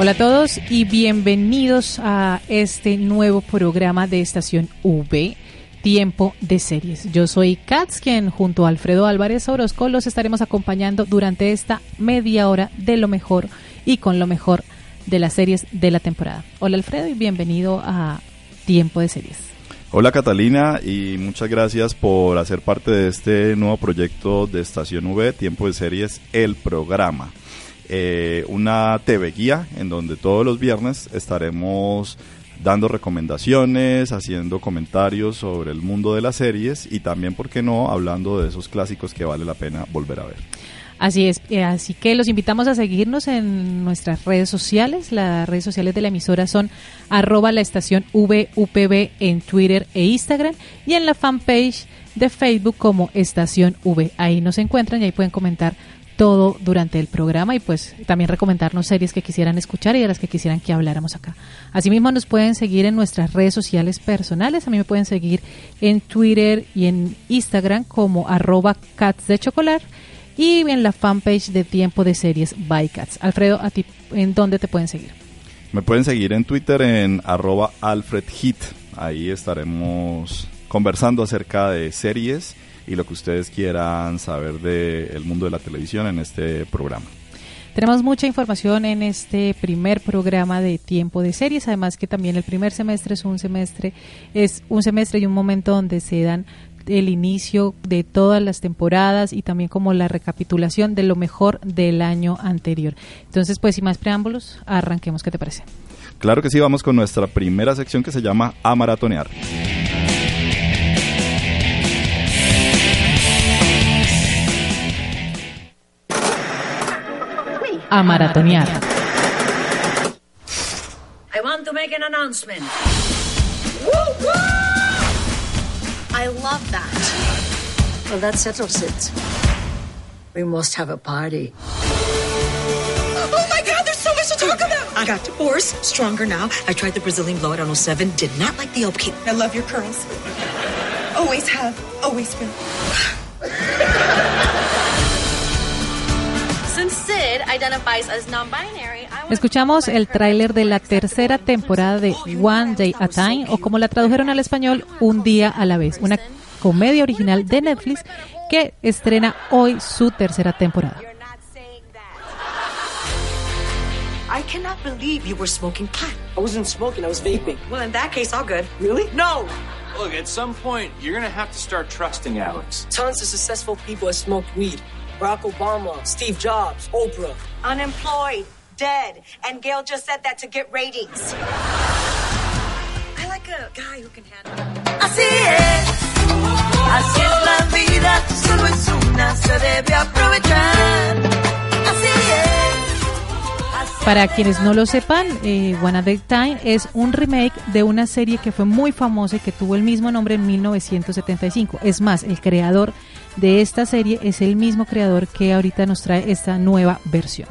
Hola a todos y bienvenidos a este nuevo programa de Estación V, Tiempo de Series. Yo soy Katz, quien junto a Alfredo Álvarez Orozco los estaremos acompañando durante esta media hora de lo mejor y con lo mejor de las series de la temporada. Hola Alfredo y bienvenido a Tiempo de Series. Hola Catalina y muchas gracias por hacer parte de este nuevo proyecto de Estación V, Tiempo de Series, el programa. Eh, una TV guía en donde todos los viernes estaremos dando recomendaciones, haciendo comentarios sobre el mundo de las series y también, ¿por qué no?, hablando de esos clásicos que vale la pena volver a ver. Así es, eh, así que los invitamos a seguirnos en nuestras redes sociales. Las redes sociales de la emisora son arroba la estación VUPB en Twitter e Instagram y en la fanpage de Facebook como Estación V. Ahí nos encuentran y ahí pueden comentar todo durante el programa y pues también recomendarnos series que quisieran escuchar y de las que quisieran que habláramos acá. Asimismo nos pueden seguir en nuestras redes sociales personales, a mí me pueden seguir en Twitter y en Instagram como arroba cats de chocolar y en la fanpage de Tiempo de Series by Cats. Alfredo, ¿a ti en dónde te pueden seguir? Me pueden seguir en Twitter en arroba alfredhit, ahí estaremos conversando acerca de series y lo que ustedes quieran saber del mundo de la televisión en este programa. Tenemos mucha información en este primer programa de tiempo de series, además que también el primer semestre es un semestre, es un semestre y un momento donde se dan el inicio de todas las temporadas y también como la recapitulación de lo mejor del año anterior. Entonces, pues sin más preámbulos, arranquemos, ¿qué te parece? Claro que sí, vamos con nuestra primera sección que se llama A Maratonear. A maratonear. I want to make an announcement. I love that. Well, that settles it. We must have a party. Oh my God, there's so much to talk about. I got divorced, stronger now. I tried the Brazilian blowout on 07, did not like the upkeep. I love your curls. Always have, always will. Escuchamos el tráiler de la tercera temporada de One Day at a Time, o como la tradujeron al español, Un día a la vez, una comedia original de Netflix que estrena hoy su tercera temporada. I cannot believe you were smoking pot. I wasn't smoking, I was vaping. Well, in that case, all good. Really? No! Look, at some point, you're gonna have to start trusting Alex. Tons of successful people have smoked weed. Barack Obama, Steve Jobs, Oprah. Unemployed, dead, and Gail just said that to get ratings. I like a guy who can handle Así es, así es la vida, solo es una, se debe aprovechar. Así es. Para quienes no lo sepan, eh, One Day Time es un remake de una serie que fue muy famosa y que tuvo el mismo nombre en 1975. Es más, el creador de esta serie es el mismo creador que ahorita nos trae esta nueva versión.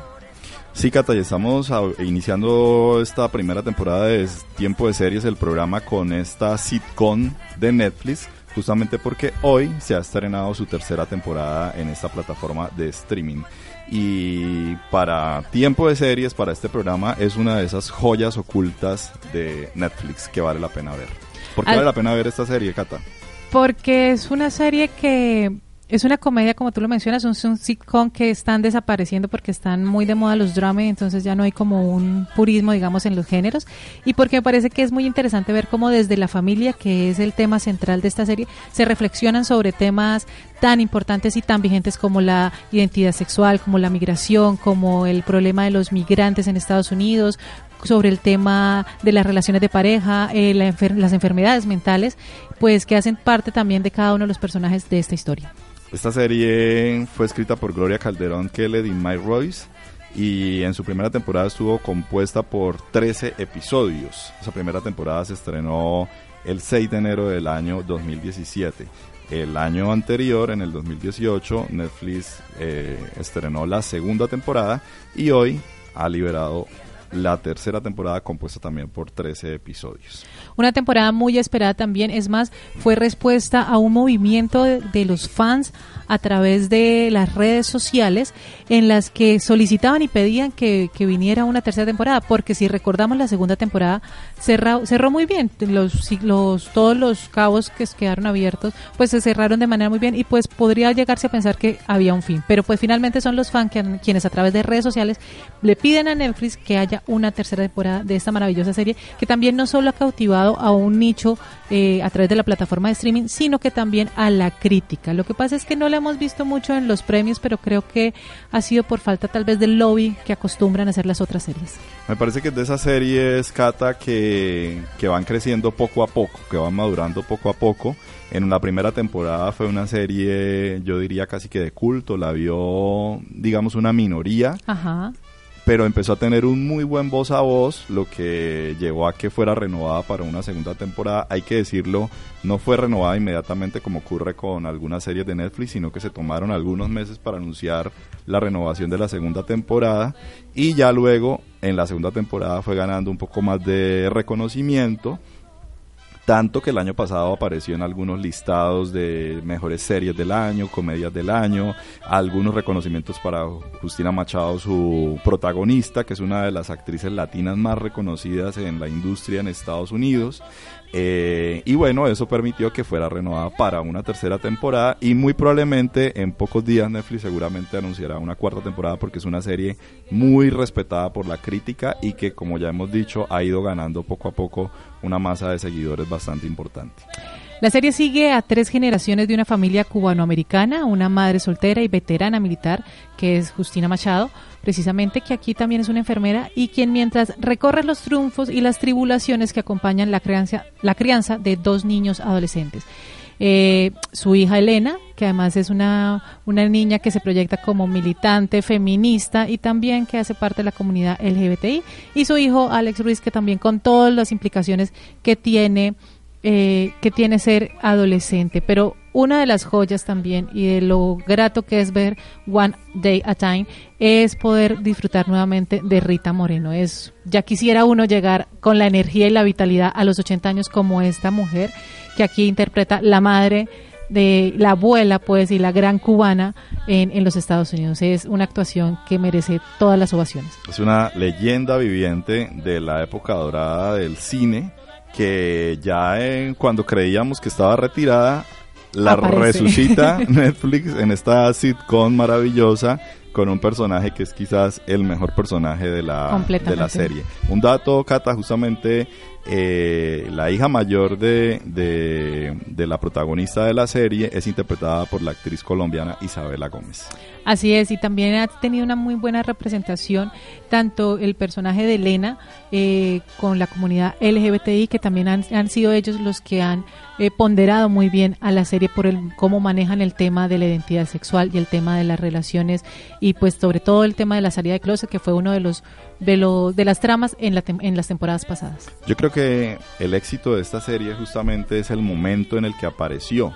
Sí, Cata, y estamos iniciando esta primera temporada de Tiempo de Series, el programa con esta sitcom de Netflix, justamente porque hoy se ha estrenado su tercera temporada en esta plataforma de streaming. Y para Tiempo de Series, para este programa, es una de esas joyas ocultas de Netflix que vale la pena ver. ¿Por qué vale la pena ver esta serie, Cata? Porque es una serie que es una comedia, como tú lo mencionas, un, sitcom que están desapareciendo porque están muy de moda los dramas, entonces ya no hay como un purismo, digamos, en los géneros. Y porque me parece que es muy interesante ver cómo desde la familia, que es el tema central de esta serie, se reflexionan sobre temas tan importantes y tan vigentes como la identidad sexual, como la migración, como el problema de los migrantes en Estados Unidos, sobre el tema de las relaciones de pareja, eh, las enfermedades mentales, pues que hacen parte también de cada uno de los personajes de esta historia. Esta serie fue escrita por Gloria Calderón Kelled y Mike Royce y en su primera temporada estuvo compuesta por 13 episodios. Esa primera temporada se estrenó el 6 de enero del año 2017. El año anterior, en el 2018, Netflix eh, estrenó la segunda temporada y hoy ha liberado la tercera temporada compuesta también por 13 episodios. Una temporada muy esperada también, es más, fue respuesta a un movimiento de, los fans a través de las redes sociales en las que solicitaban y pedían que, que viniera una tercera temporada, porque si recordamos la segunda temporada cerró, cerró muy bien, los, los, todos los cabos que quedaron abiertos pues se cerraron de manera muy bien y pues podría llegarse a pensar que había un fin, pero pues finalmente son los fans quienes a través de redes sociales le piden a Netflix que haya una tercera temporada de esta maravillosa serie que también no solo ha cautivado a un nicho eh, a través de la plataforma de streaming, sino que también a la crítica. Lo que pasa es que no la hemos visto mucho en los premios, pero creo que ha sido por falta tal vez del lobby que acostumbran a hacer las otras series. Me parece que es de esas series, Cata, que, que van creciendo poco a poco, que van madurando poco a poco. En la primera temporada fue una serie, yo diría casi que de culto, la vio, digamos, una minoría. Ajá pero empezó a tener un muy buen voz a voz, lo que llevó a que fuera renovada para una segunda temporada. Hay que decirlo, no fue renovada inmediatamente como ocurre con algunas series de Netflix, sino que se tomaron algunos meses para anunciar la renovación de la segunda temporada y ya luego en la segunda temporada fue ganando un poco más de reconocimiento tanto que el año pasado apareció en algunos listados de mejores series del año, comedias del año, algunos reconocimientos para Justina Machado, su protagonista, que es una de las actrices latinas más reconocidas en la industria en Estados Unidos. Eh, y bueno, eso permitió que fuera renovada para una tercera temporada y muy probablemente en pocos días Netflix seguramente anunciará una cuarta temporada porque es una serie muy respetada por la crítica y que como ya hemos dicho ha ido ganando poco a poco una masa de seguidores bastante importante. La serie sigue a tres generaciones de una familia cubanoamericana, una madre soltera y veterana militar, que es Justina Machado, precisamente que aquí también es una enfermera y quien mientras recorre los triunfos y las tribulaciones que acompañan la crianza, la crianza de dos niños adolescentes. Eh, su hija Elena, que además es una, una niña que se proyecta como militante, feminista y también que hace parte de la comunidad LGBTI, y su hijo Alex Ruiz, que también con todas las implicaciones que tiene eh, que tiene ser adolescente, pero una de las joyas también y de lo grato que es ver One Day at a Time es poder disfrutar nuevamente de Rita Moreno. Es ya quisiera uno llegar con la energía y la vitalidad a los 80 años como esta mujer que aquí interpreta la madre de la abuela, pues, y la gran cubana en, en los Estados Unidos. Es una actuación que merece todas las ovaciones. Es una leyenda viviente de la época dorada del cine que ya en, cuando creíamos que estaba retirada, la Aparece. resucita Netflix en esta sitcom maravillosa con un personaje que es quizás el mejor personaje de la, de la serie. Un dato, Cata, justamente eh, la hija mayor de, de, de la protagonista de la serie es interpretada por la actriz colombiana Isabela Gómez. Así es, y también ha tenido una muy buena representación tanto el personaje de Elena eh, con la comunidad LGBTI, que también han, han sido ellos los que han eh, ponderado muy bien a la serie por el cómo manejan el tema de la identidad sexual y el tema de las relaciones y pues sobre todo el tema de la salida de closet, que fue uno de los de los de las tramas en, la tem- en las temporadas pasadas. Yo creo que el éxito de esta serie justamente es el momento en el que apareció.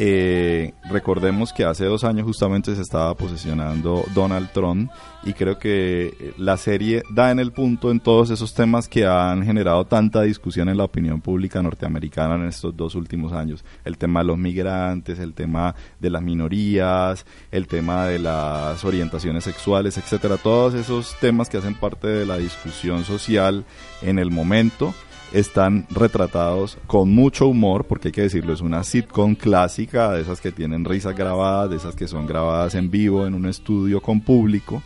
Eh, recordemos que hace dos años justamente se estaba posesionando Donald Trump y creo que la serie da en el punto en todos esos temas que han generado tanta discusión en la opinión pública norteamericana en estos dos últimos años. El tema de los migrantes, el tema de las minorías, el tema de las orientaciones sexuales, etcétera. Todos esos temas que hacen parte de la discusión social en el momento están retratados con mucho humor, porque hay que decirlo, es una sitcom clásica, de esas que tienen risas grabadas, de esas que son grabadas en vivo en un estudio con público,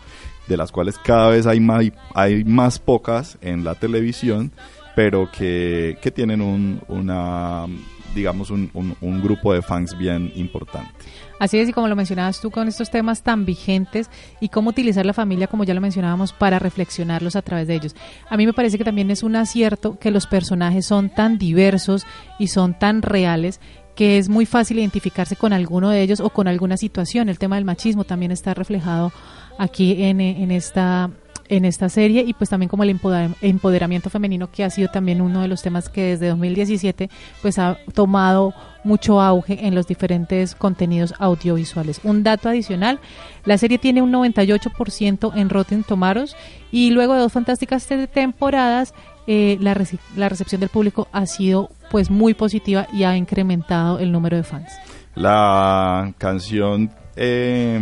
de las cuales cada vez hay más, hay más pocas en la televisión, pero que, que tienen un, una, digamos, un, un, un grupo de fans bien importante. Así es, y como lo mencionabas tú con estos temas tan vigentes y cómo utilizar la familia, como ya lo mencionábamos, para reflexionarlos a través de ellos. A mí me parece que también es un acierto que los personajes son tan diversos y son tan reales que es muy fácil identificarse con alguno de ellos o con alguna situación. El tema del machismo también está reflejado aquí en, en esta en esta serie y pues también como el empoder- empoderamiento femenino que ha sido también uno de los temas que desde 2017 pues ha tomado mucho auge en los diferentes contenidos audiovisuales. Un dato adicional, la serie tiene un 98% en Rotten Tomatoes y luego de dos fantásticas te- temporadas eh, la, reci- la recepción del público ha sido pues muy positiva y ha incrementado el número de fans. La canción eh,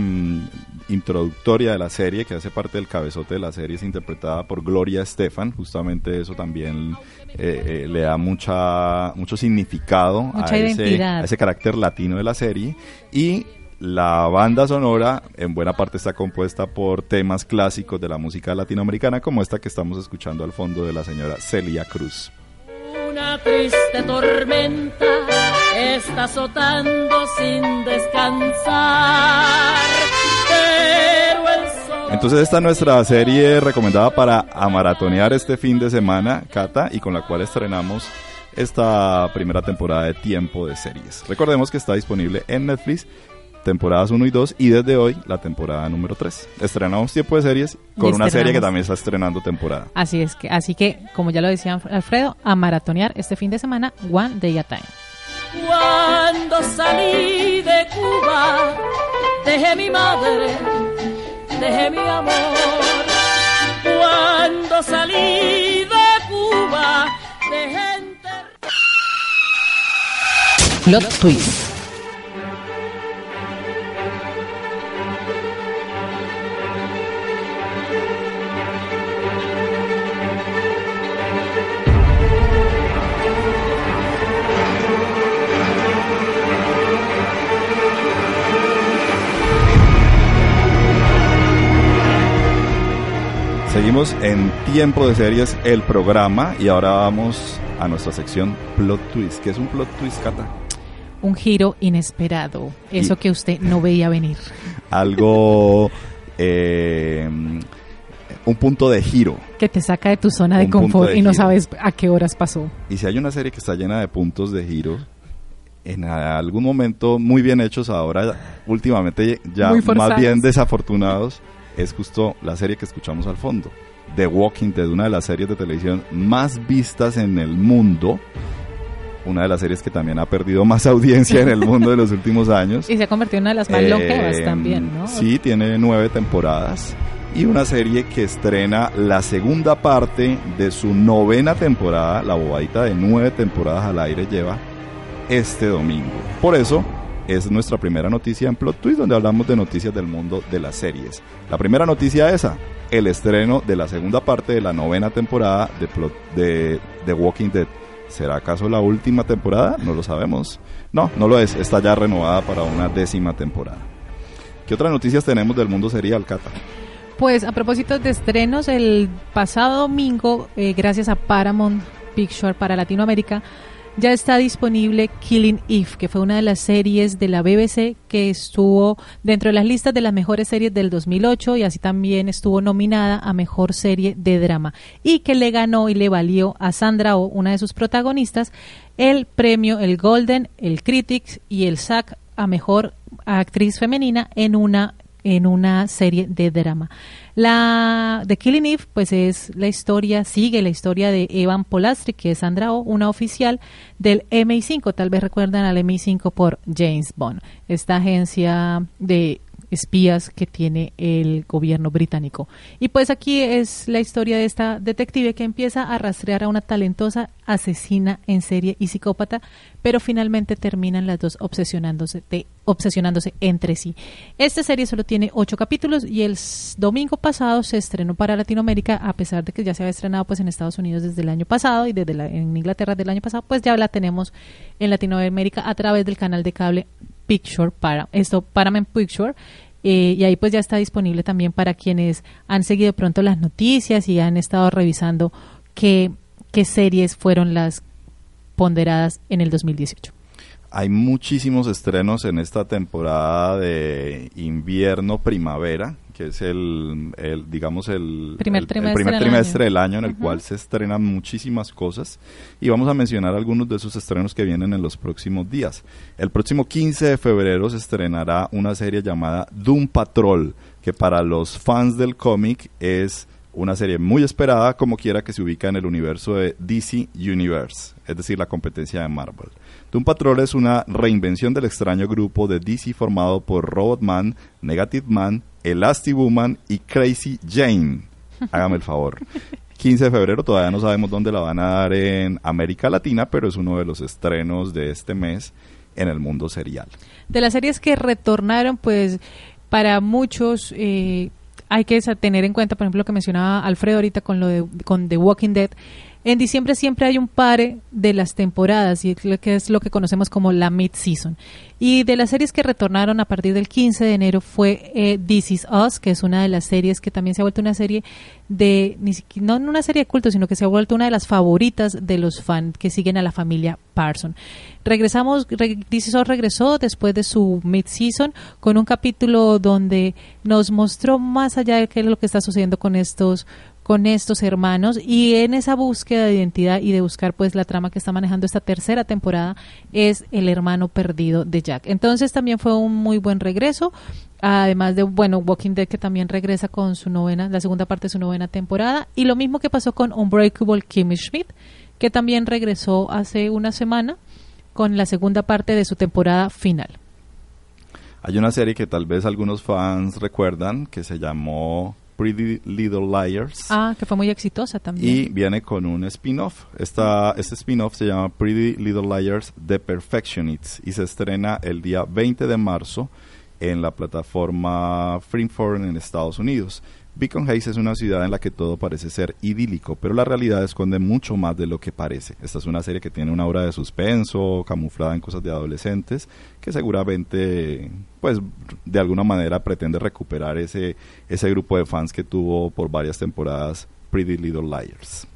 introductoria de la serie, que hace parte del cabezote de la serie, es interpretada por Gloria Estefan. Justamente eso también eh, eh, le da mucha, mucho significado Mucha a, ese, a ese carácter latino de la serie. Y la banda sonora en buena parte está compuesta por temas clásicos de la música latinoamericana, como esta que estamos escuchando al fondo de la señora Celia Cruz. Una triste tormenta está azotando sin descansar. Entonces esta es nuestra serie recomendada para amaratonear este fin de semana, Cata, y con la cual estrenamos esta primera temporada de Tiempo de Series. Recordemos que está disponible en Netflix, temporadas 1 y 2, y desde hoy la temporada número 3. Estrenamos Tiempo de Series con una serie que también está estrenando temporada. Así es que, así que, como ya lo decía Alfredo, a maratonear este fin de semana One Day at a Time. Cuando salí de Cuba, dejé mi madre, dejé mi amor. Cuando salí de Cuba, dejé Plot Twist. Seguimos en Tiempo de Series, el programa, y ahora vamos a nuestra sección Plot Twist. ¿Qué es un plot twist, Cata? Un giro inesperado, eso Y- que usted no veía venir. Algo... eh, un punto de giro. Que te saca de tu zona de Un confort de y no sabes a qué horas pasó. Y si hay una serie que está llena de puntos de giro, en algún momento muy bien hechos ahora, últimamente ya más bien desafortunados, es justo la serie que escuchamos al fondo. The Walking Dead, una de las series de televisión más vistas en el mundo. Una de las series que también ha perdido más audiencia en el mundo de los últimos años. Y se ha convertido en una de las más Eh, longevas también, ¿no? Sí, tiene nueve temporadas y una serie que estrena la segunda parte de su novena temporada, la bobadita de nueve temporadas al aire lleva este domingo. Por eso es nuestra primera noticia en Plot Twist, donde hablamos de noticias del mundo de las series. La primera noticia esa, el estreno de la segunda parte de la novena temporada de, Plot, de The Walking Dead. ¿Será acaso la última temporada? No lo sabemos. No, no lo es. Está ya renovada para una décima temporada. ¿Qué otras noticias tenemos del mundo serial, Cata? Pues a propósito de estrenos, el pasado domingo, eh, gracias a Paramount Picture para Latinoamérica, ya está disponible Killing Eve, que fue una de las series de la BBC que estuvo dentro de las listas de las mejores series del 2008 y así también estuvo nominada a mejor serie de drama y que le ganó y le valió a Sandra Oh, una de sus protagonistas, el premio, el Golden, el Critics y el SAG a mejor actriz femenina en una en una serie de drama. La The Killing Eve, pues es la historia, sigue la historia de Evan Polastri, que es Sandra Oh, una oficial del MI5. Tal vez recuerdan al MI5 por James Bond, esta agencia de espías que tiene el gobierno británico. Y pues aquí es la historia de esta detective que empieza a rastrear a una talentosa asesina en serie y psicópata, pero finalmente terminan las dos obsesionándose, de- obsesionándose entre sí. Esta serie solo tiene ocho capítulos y el domingo pasado se estrenó para Latinoamérica, a pesar de que ya se había estrenado pues en Estados Unidos desde el año pasado y desde la- en Inglaterra del año pasado, pues ya la tenemos en Latinoamérica a través del canal de cable Picture para esto Paramount Picture eh, y ahí pues ya está disponible también para quienes han seguido pronto las noticias y han estado revisando qué, qué series fueron las ponderadas en el 2018. Hay muchísimos estrenos en esta temporada de invierno-primavera, que es el, el, digamos, el Primer el- el trimestre primer del trimestre año. del año en el cual se estrenan muchísimas cosas y vamos a mencionar algunos de esos estrenos que vienen en los próximos días. El próximo 15 de febrero se estrenará una serie llamada Doom Patrol, que para los fans del cómic es una serie muy esperada, como quiera que se ubica en el universo de DC Universe, es decir, la competencia de Marvel. Doom Patrol es una reinvención del extraño grupo de DC formado por Robot Man, Negative Man, Elastic Woman y Crazy Jane. Hágame el favor. 15 de febrero, todavía no sabemos dónde la van a dar en América Latina, pero es uno de los estrenos de este mes en el mundo serial. De las series que retornaron, pues para muchos eh, hay que tener en cuenta, por ejemplo, lo que mencionaba Alfredo ahorita con lo de con The Walking Dead. En diciembre siempre hay un pare de las temporadas y que es lo que conocemos como la mid-season. Y de las series que retornaron a partir del 15 de enero fue eh, This Is Us, que es una de las series que también se ha vuelto una serie de, ni siqui- no una serie de culto, sino que se ha vuelto una de las favoritas de los fans que siguen a la familia Parson. Regresamos, re- This Is Us regresó después de su mid-season con un capítulo donde nos mostró más allá de qué es lo que está sucediendo con estos con estos hermanos y en esa búsqueda de identidad y de buscar pues la trama que está manejando esta tercera temporada es el hermano perdido de Jack. Entonces también fue un muy buen regreso, además de bueno Walking Dead que también regresa con su novena, la segunda parte de su novena temporada y lo mismo que pasó con Unbreakable Kimmy Schmidt que también regresó hace una semana con la segunda parte de su temporada final. Hay una serie que tal vez algunos fans recuerdan que se llamó Pretty Little Liars. Ah, que fue muy exitosa también. Y viene con un spin-off. Esta, este spin-off se llama Pretty Little Liars The Perfectionists y se estrena el día 20 de marzo en la plataforma Freeform en Estados Unidos. Beacon Heights es una ciudad en la que todo parece ser idílico, pero la realidad esconde mucho más de lo que parece. Esta es una serie que tiene una obra de suspenso, camuflada en cosas de adolescentes, que seguramente, pues, de alguna manera pretende recuperar ese, ese grupo de fans que tuvo por varias temporadas Pretty Little Liars.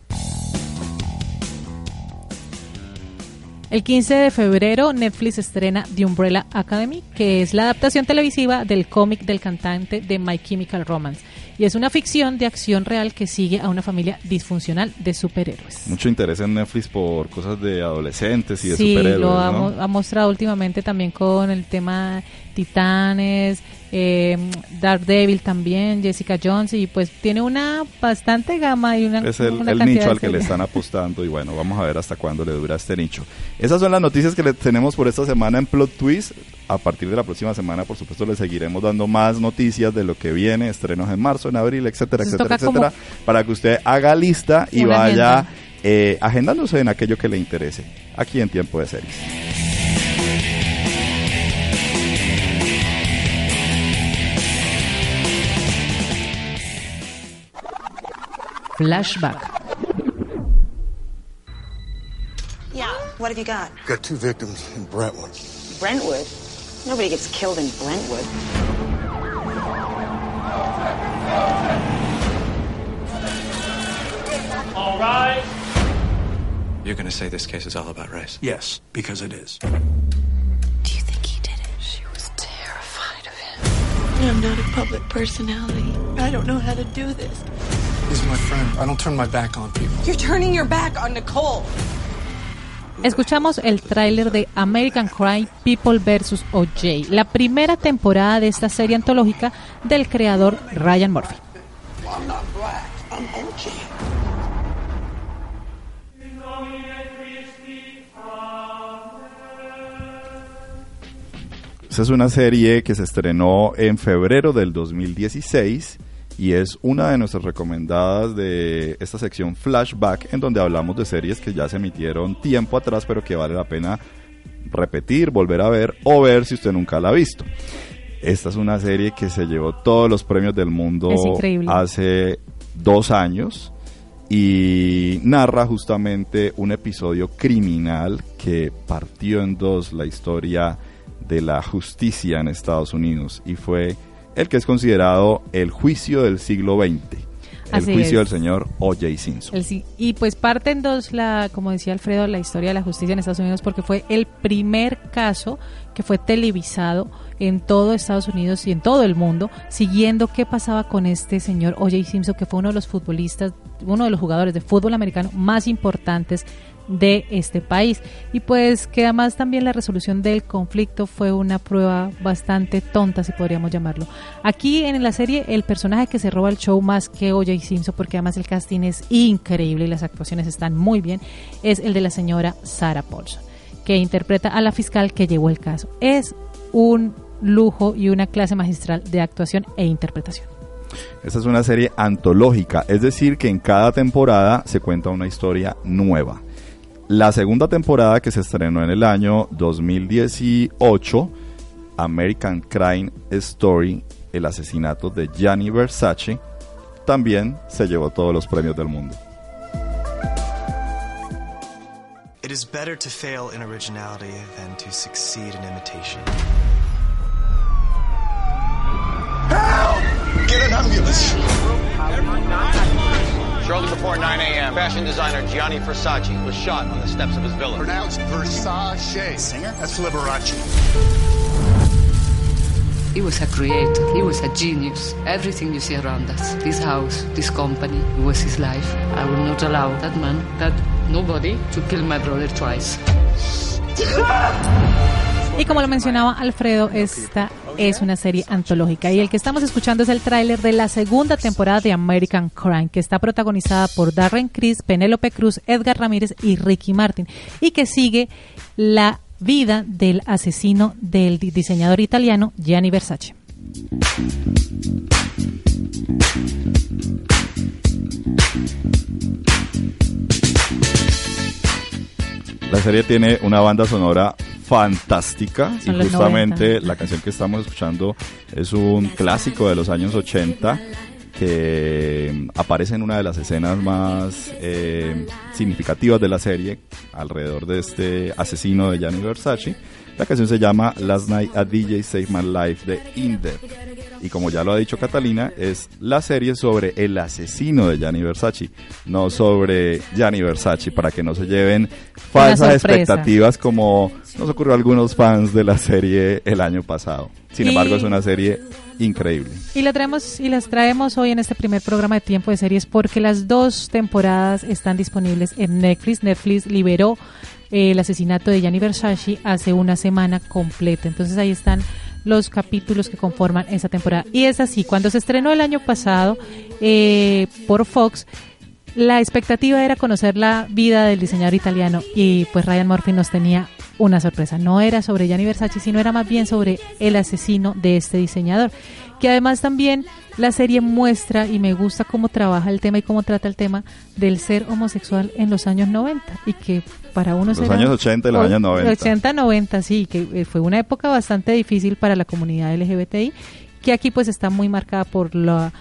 El 15 de febrero Netflix estrena The Umbrella Academy, que es la adaptación televisiva del cómic del cantante de My Chemical Romance. Y es una ficción de acción real que sigue a una familia disfuncional de superhéroes. Mucho interés en Netflix por cosas de adolescentes y de sí, superhéroes, lo ha, ¿no? ha mostrado últimamente también con el tema Titanes, eh, Daredevil también, Jessica Jones, y pues tiene una bastante gama y una, Es el, una el nicho al que le están apostando y bueno, vamos a ver hasta cuándo le dura este nicho. Esas son las noticias que le tenemos por esta semana en Plot Twist. A partir de la próxima semana, por supuesto, le seguiremos dando más noticias de lo que viene, estrenos en marzo, en abril, etcétera, Entonces etcétera, etcétera, para que usted haga lista y vaya eh, agendándose en aquello que le interese, aquí en Tiempo de Series. Flashback. Yeah, what have you got? Got two victims in Brentwood. Brentwood? Nobody gets killed in Brentwood. All right. You're going to say this case is all about race? Yes, because it is. Do you think he did it? She was terrified of him. I'm not a public personality. I don't know how to do this. He's my friend. I don't turn my back on people. You're turning your back on Nicole. Escuchamos el tráiler de American Crime People vs. O.J., la primera temporada de esta serie antológica del creador Ryan Murphy. I'm not black. I'm OG. Esa es una serie que se estrenó en febrero del 2016 y es una de nuestras recomendadas de esta sección Flashback en donde hablamos de series que ya se emitieron tiempo atrás pero que vale la pena repetir, volver a ver o ver si usted nunca la ha visto. Esta es una serie que se llevó todos los premios del mundo hace dos años y narra justamente un episodio criminal que partió en dos la historia de la justicia en Estados Unidos y fue el que es considerado el juicio del siglo XX. el Así juicio es. del señor O.J. Simpson. El y pues parte en dos, la, como decía Alfredo, la historia de la justicia en Estados Unidos, porque fue el primer caso que fue televisado en todo Estados Unidos y en todo el mundo, siguiendo qué pasaba con este señor O.J. Simpson, que fue uno de los futbolistas, uno de los jugadores de fútbol americano más importantes de este país. Y pues que además también la resolución del conflicto fue una prueba bastante tonta, si podríamos llamarlo. Aquí en la serie el personaje que se roba el show más que O.J. Simpson, porque además el casting es increíble y las actuaciones están muy bien, es el de la señora Sarah Paulson, que interpreta a la fiscal que llevó el caso. Es un lujo y una clase magistral de actuación e interpretación. Esta es una serie antológica, es decir, que en cada temporada se cuenta una historia nueva. La segunda temporada que se estrenó en el año 2018, American Crime Story, el asesinato de Gianni Versace, también se llevó todos los premios del mundo. It is better to fail in originality than to succeed in imitation. Get an ambulance. Shortly before 9 a.m., fashion designer Gianni Versace was shot on the steps of his villa. Pronounced Versace. Singer? That's Liberace. He was a creator. He was a genius. Everything you see around us, this house, this company, it was his life. I will not allow that man, that nobody, to kill my brother twice. Ah! Y como lo mencionaba Alfredo, esta es una serie antológica y el que estamos escuchando es el tráiler de la segunda temporada de American Crime, que está protagonizada por Darren Criss, Penélope Cruz, Edgar Ramírez y Ricky Martin y que sigue la vida del asesino del di- diseñador italiano Gianni Versace. La serie tiene una banda sonora fantástica Son y justamente 90. la canción que estamos escuchando es un clásico de los años 80 que aparece en una de las escenas más eh, significativas de la serie alrededor de este asesino de Gianni Versace. La canción se llama Last Night a DJ Save My Life de Indep. Y como ya lo ha dicho Catalina, es la serie sobre el asesino de Gianni Versace, no sobre Gianni Versace, para que no se lleven falsas expectativas como nos ocurrió a algunos fans de la serie el año pasado. Sin Y- embargo, es una serie increíble. Y la traemos y las traemos hoy en este primer programa de tiempo de series porque las dos temporadas están disponibles en Netflix. Netflix liberó eh, el asesinato de Gianni Versace hace una semana completa. Entonces ahí están los capítulos que conforman esa temporada. Y es así, cuando se estrenó el año pasado eh, por Fox, la expectativa era conocer la vida del diseñador italiano y pues Ryan Murphy nos tenía una sorpresa. No era sobre Gianni Versace, sino era más bien sobre el asesino de este diseñador. Que además también la serie muestra y me gusta cómo trabaja el tema y cómo trata el tema del ser homosexual en los años 90 y que para unos Los años 80 y los años 90. 80, 90, sí, que eh, fue una época bastante difícil para la comunidad LGBTI, que aquí pues está muy marcada por la,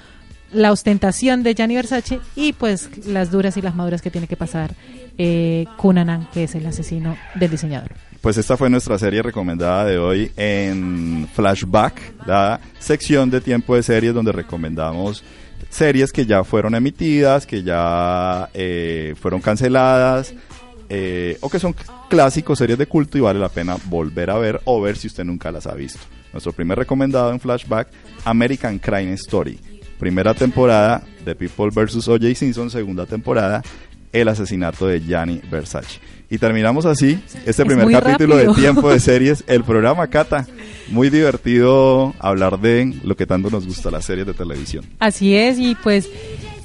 la ostentación de Gianni Versace y pues las duras y las maduras que tiene que pasar eh, Cunanan, que es el asesino del diseñador. Pues esta fue nuestra serie recomendada de hoy en Flashback, la sección de tiempo de series donde recomendamos series que ya fueron emitidas, que ya eh, fueron canceladas, eh, o que son clásicos, series de culto y vale la pena volver a ver o ver si usted nunca las ha visto. Nuestro primer recomendado en Flashback, American Crime Story. Primera temporada de People vs. O.J. Simpson, segunda temporada, El asesinato de Gianni Versace. Y terminamos así este Es primer capítulo rápido. de Tiempo de Series, el programa Cata. Muy divertido hablar de lo que tanto nos gusta las series de televisión. Así es, y pues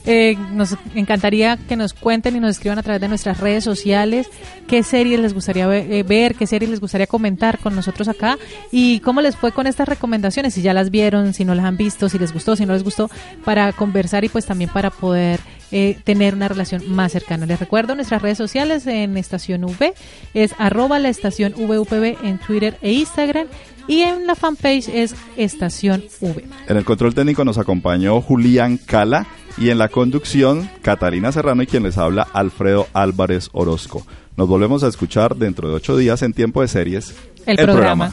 eh, nos encantaría que nos cuenten y nos escriban a través de nuestras redes sociales qué series les gustaría eh, ver, qué series les gustaría comentar con nosotros acá y cómo les fue con estas recomendaciones, si ya las vieron, si no las han visto, si les gustó, si no les gustó, para conversar y pues también para poder eh, tener una relación más cercana. Les recuerdo nuestras redes sociales en Estación V, es arroba la estación VUPB en Twitter e Instagram y en la fanpage es Estación V. En el control técnico nos acompañó Julián Cala y en la conducción Catalina Serrano y quien les habla Alfredo Álvarez Orozco. Nos volvemos a escuchar dentro de ocho días en Tiempo de Series. El programa.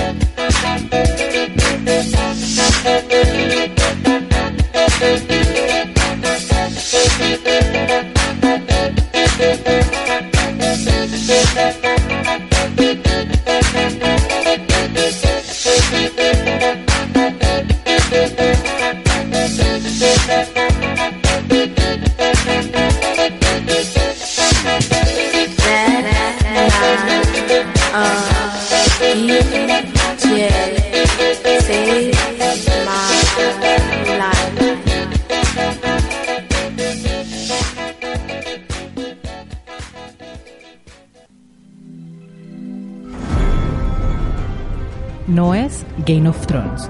Game of Thrones.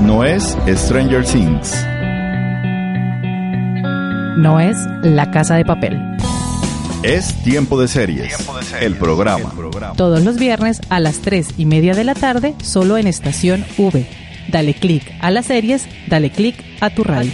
No es Stranger Things. No es La Casa de Papel. Es Tiempo de Series, el programa. Todos los viernes a las 3 y media de la tarde, solo en Estación V. Dale click a las series, dale click a tu radio.